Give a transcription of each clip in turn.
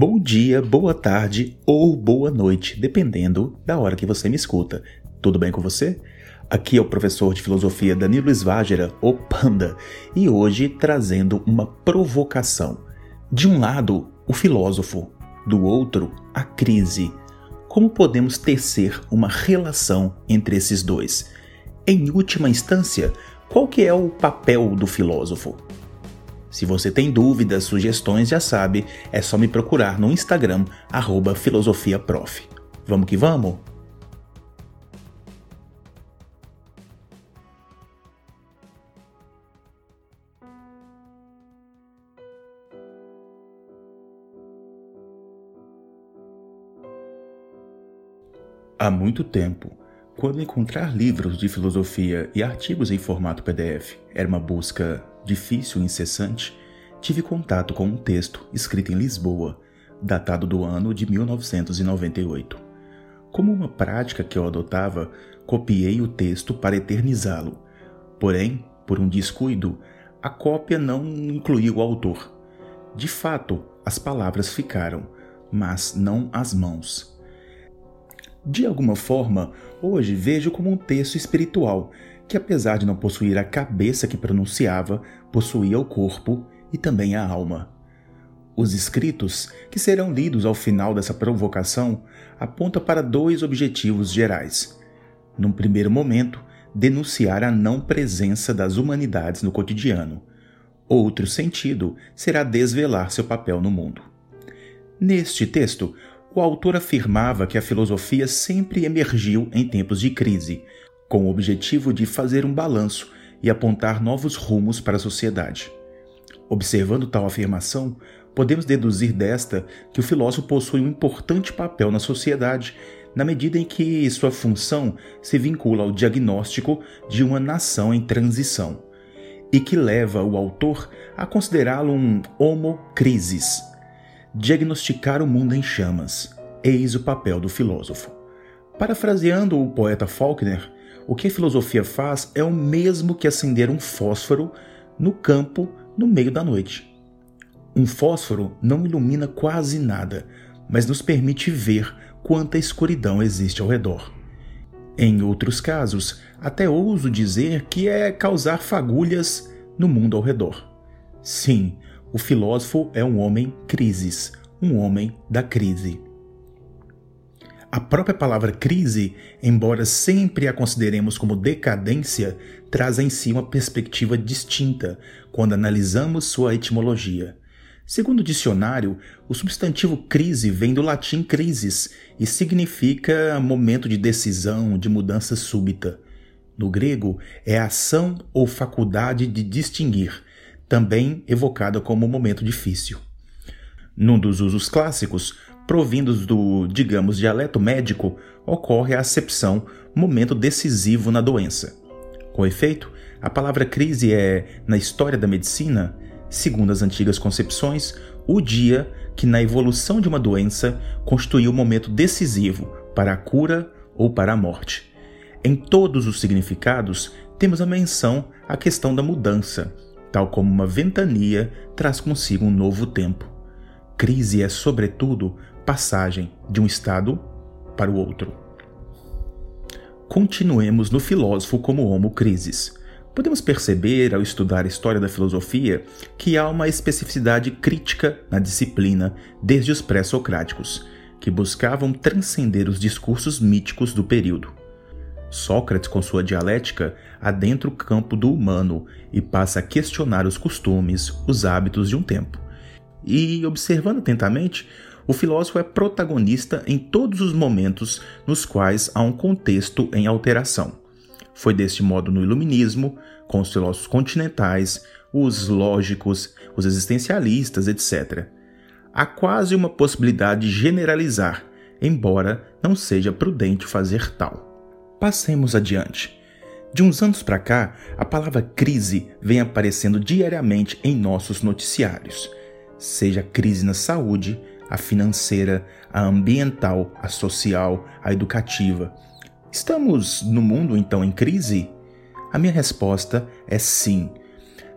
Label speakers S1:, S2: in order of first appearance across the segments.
S1: Bom dia, boa tarde ou boa noite, dependendo da hora que você me escuta. Tudo bem com você? Aqui é o professor de filosofia Danilo Svágera, o Panda, e hoje trazendo uma provocação. De um lado, o filósofo, do outro, a crise. Como podemos tecer uma relação entre esses dois? Em última instância, qual que é o papel do filósofo? Se você tem dúvidas, sugestões, já sabe, é só me procurar no Instagram, filosofiaprof. Vamos que vamos? Há muito tempo, quando encontrar livros de filosofia e artigos em formato PDF era uma busca difícil e incessante, tive contato com um texto escrito em Lisboa, datado do ano de 1998. Como uma prática que eu adotava, copiei o texto para eternizá-lo. Porém, por um descuido, a cópia não incluiu o autor. De fato, as palavras ficaram, mas não as mãos. De alguma forma, hoje vejo como um texto espiritual que, apesar de não possuir a cabeça que pronunciava, possuía o corpo e também a alma. Os escritos, que serão lidos ao final dessa provocação, apontam para dois objetivos gerais. Num primeiro momento, denunciar a não presença das humanidades no cotidiano. Outro sentido será desvelar seu papel no mundo. Neste texto, o autor afirmava que a filosofia sempre emergiu em tempos de crise, com o objetivo de fazer um balanço e apontar novos rumos para a sociedade. Observando tal afirmação, podemos deduzir desta que o filósofo possui um importante papel na sociedade, na medida em que sua função se vincula ao diagnóstico de uma nação em transição, e que leva o autor a considerá-lo um homo crisis, diagnosticar o mundo em chamas. Eis o papel do filósofo. Parafraseando o poeta Faulkner, o que a filosofia faz é o mesmo que acender um fósforo no campo no meio da noite. Um fósforo não ilumina quase nada, mas nos permite ver quanta escuridão existe ao redor. Em outros casos, até ouso dizer que é causar fagulhas no mundo ao redor. Sim, o filósofo é um homem crises, um homem da crise. A própria palavra crise, embora sempre a consideremos como decadência, traz em si uma perspectiva distinta quando analisamos sua etimologia. Segundo o dicionário, o substantivo crise vem do latim crisis e significa momento de decisão, de mudança súbita. No grego, é ação ou faculdade de distinguir, também evocada como momento difícil. Num dos usos clássicos, provindos do, digamos, dialeto médico, ocorre a acepção momento decisivo na doença. Com efeito, a palavra crise é, na história da medicina, segundo as antigas concepções, o dia que, na evolução de uma doença, constituiu o momento decisivo para a cura ou para a morte. Em todos os significados, temos a menção à questão da mudança, tal como uma ventania traz consigo um novo tempo. Crise é, sobretudo, passagem de um estado para o outro. Continuemos no filósofo como homo crisis. Podemos perceber, ao estudar a história da filosofia, que há uma especificidade crítica na disciplina desde os pré-socráticos, que buscavam transcender os discursos míticos do período. Sócrates, com sua dialética, adentra o campo do humano e passa a questionar os costumes, os hábitos de um tempo. E, observando atentamente, o filósofo é protagonista em todos os momentos nos quais há um contexto em alteração. Foi deste modo no Iluminismo, com os filósofos continentais, os lógicos, os existencialistas, etc. Há quase uma possibilidade de generalizar, embora não seja prudente fazer tal. Passemos adiante. De uns anos para cá, a palavra crise vem aparecendo diariamente em nossos noticiários, seja crise na saúde, a financeira, a ambiental, a social, a educativa. Estamos no mundo então em crise? A minha resposta é sim.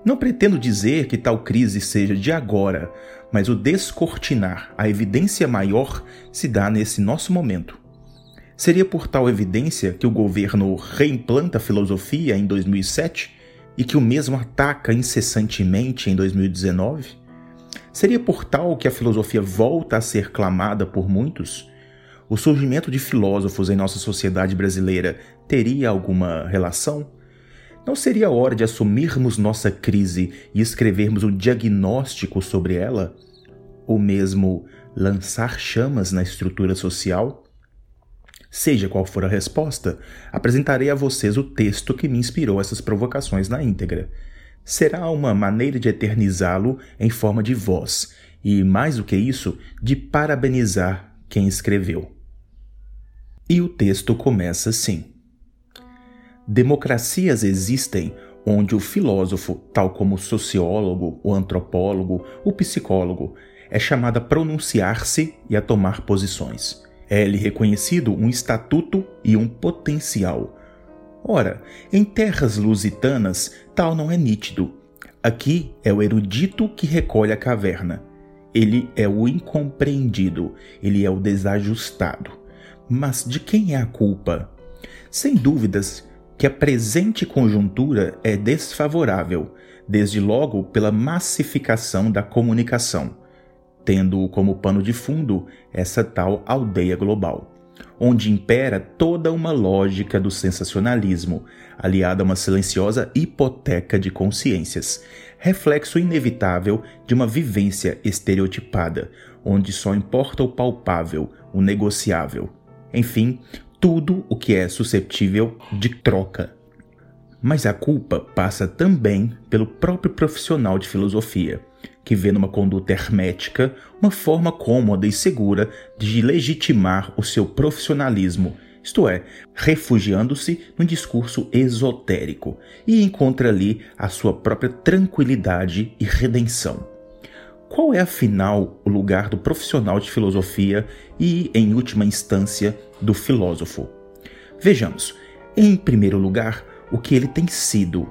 S1: Não pretendo dizer que tal crise seja de agora, mas o descortinar a evidência maior se dá nesse nosso momento. Seria por tal evidência que o governo reimplanta a filosofia em 2007 e que o mesmo ataca incessantemente em 2019? Seria por tal que a filosofia volta a ser clamada por muitos? O surgimento de filósofos em nossa sociedade brasileira teria alguma relação? Não seria hora de assumirmos nossa crise e escrevermos um diagnóstico sobre ela? Ou mesmo lançar chamas na estrutura social? Seja qual for a resposta, apresentarei a vocês o texto que me inspirou essas provocações na íntegra. Será uma maneira de eternizá-lo em forma de voz e, mais do que isso, de parabenizar quem escreveu. E o texto começa assim: Democracias existem onde o filósofo, tal como o sociólogo, o antropólogo, o psicólogo, é chamado a pronunciar-se e a tomar posições. É-lhe reconhecido um estatuto e um potencial. Ora, em terras lusitanas, tal não é nítido. Aqui é o erudito que recolhe a caverna. Ele é o incompreendido, ele é o desajustado. Mas de quem é a culpa? Sem dúvidas que a presente conjuntura é desfavorável, desde logo pela massificação da comunicação, tendo como pano de fundo essa tal aldeia global, onde impera toda uma lógica do sensacionalismo, aliada a uma silenciosa hipoteca de consciências, reflexo inevitável de uma vivência estereotipada, onde só importa o palpável, o negociável enfim, tudo o que é susceptível de troca. Mas a culpa passa também pelo próprio profissional de filosofia, que vê numa conduta hermética uma forma cômoda e segura de legitimar o seu profissionalismo, isto é, refugiando-se num discurso esotérico, e encontra ali a sua própria tranquilidade e redenção. Qual é afinal o lugar do profissional de filosofia e, em última instância, do filósofo? Vejamos, em primeiro lugar, o que ele tem sido.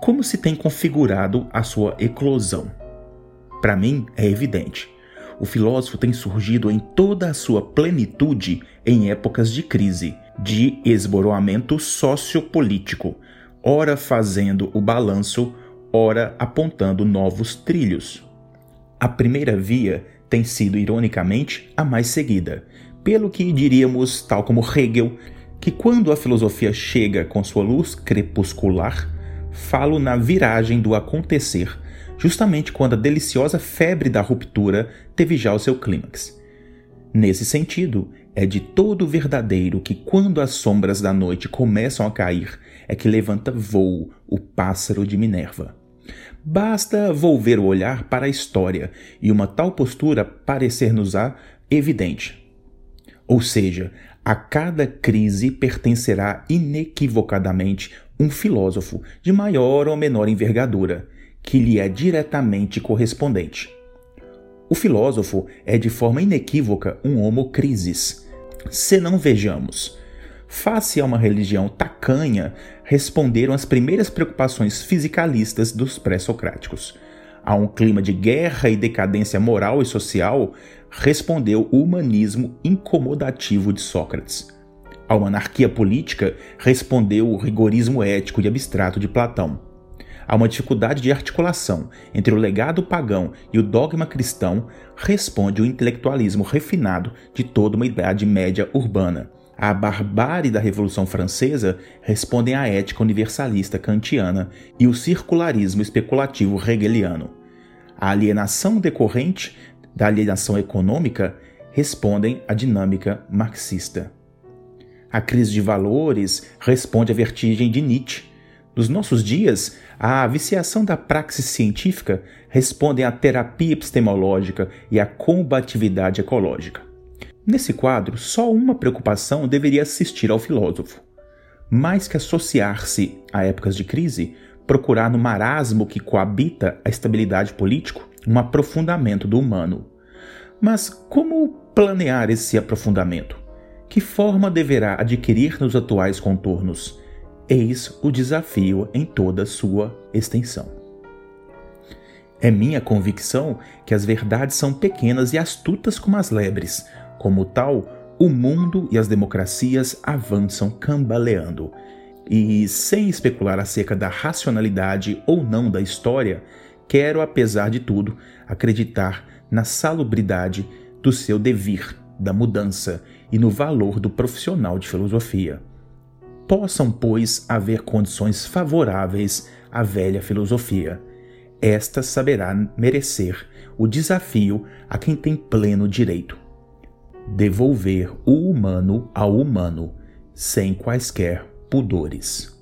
S1: Como se tem configurado a sua eclosão? Para mim, é evidente. O filósofo tem surgido em toda a sua plenitude em épocas de crise, de esboroamento sociopolítico, ora fazendo o balanço, ora apontando novos trilhos. A primeira via tem sido, ironicamente, a mais seguida, pelo que diríamos, tal como Hegel, que quando a filosofia chega com sua luz crepuscular, falo na viragem do acontecer, justamente quando a deliciosa febre da ruptura teve já o seu clímax. Nesse sentido, é de todo verdadeiro que quando as sombras da noite começam a cair, é que levanta voo o pássaro de Minerva. Basta volver o olhar para a história e uma tal postura parecer-nos-á evidente. Ou seja, a cada crise pertencerá inequivocadamente um filósofo de maior ou menor envergadura, que lhe é diretamente correspondente. O filósofo é de forma inequívoca um homo crisis. Se não vejamos, face a uma religião tacanha, responderam às primeiras preocupações fisicalistas dos pré-socráticos. A um clima de guerra e decadência moral e social, respondeu o humanismo incomodativo de Sócrates. A uma anarquia política, respondeu o rigorismo ético e abstrato de Platão. A uma dificuldade de articulação entre o legado pagão e o dogma cristão, responde o intelectualismo refinado de toda uma Idade Média urbana à barbárie da Revolução Francesa respondem à ética universalista kantiana e o circularismo especulativo hegeliano. A alienação decorrente da alienação econômica respondem à dinâmica marxista. A crise de valores responde à vertigem de Nietzsche. Nos nossos dias, a viciação da praxis científica responde à terapia epistemológica e à combatividade ecológica. Nesse quadro, só uma preocupação deveria assistir ao filósofo. Mais que associar-se a épocas de crise, procurar no marasmo que coabita a estabilidade política um aprofundamento do humano. Mas como planear esse aprofundamento? Que forma deverá adquirir nos atuais contornos? Eis o desafio em toda sua extensão. É minha convicção que as verdades são pequenas e astutas como as lebres. Como tal, o mundo e as democracias avançam cambaleando. E, sem especular acerca da racionalidade ou não da história, quero, apesar de tudo, acreditar na salubridade do seu devir, da mudança e no valor do profissional de filosofia. Possam, pois, haver condições favoráveis à velha filosofia. Esta saberá merecer o desafio a quem tem pleno direito. Devolver o humano ao humano, sem quaisquer pudores.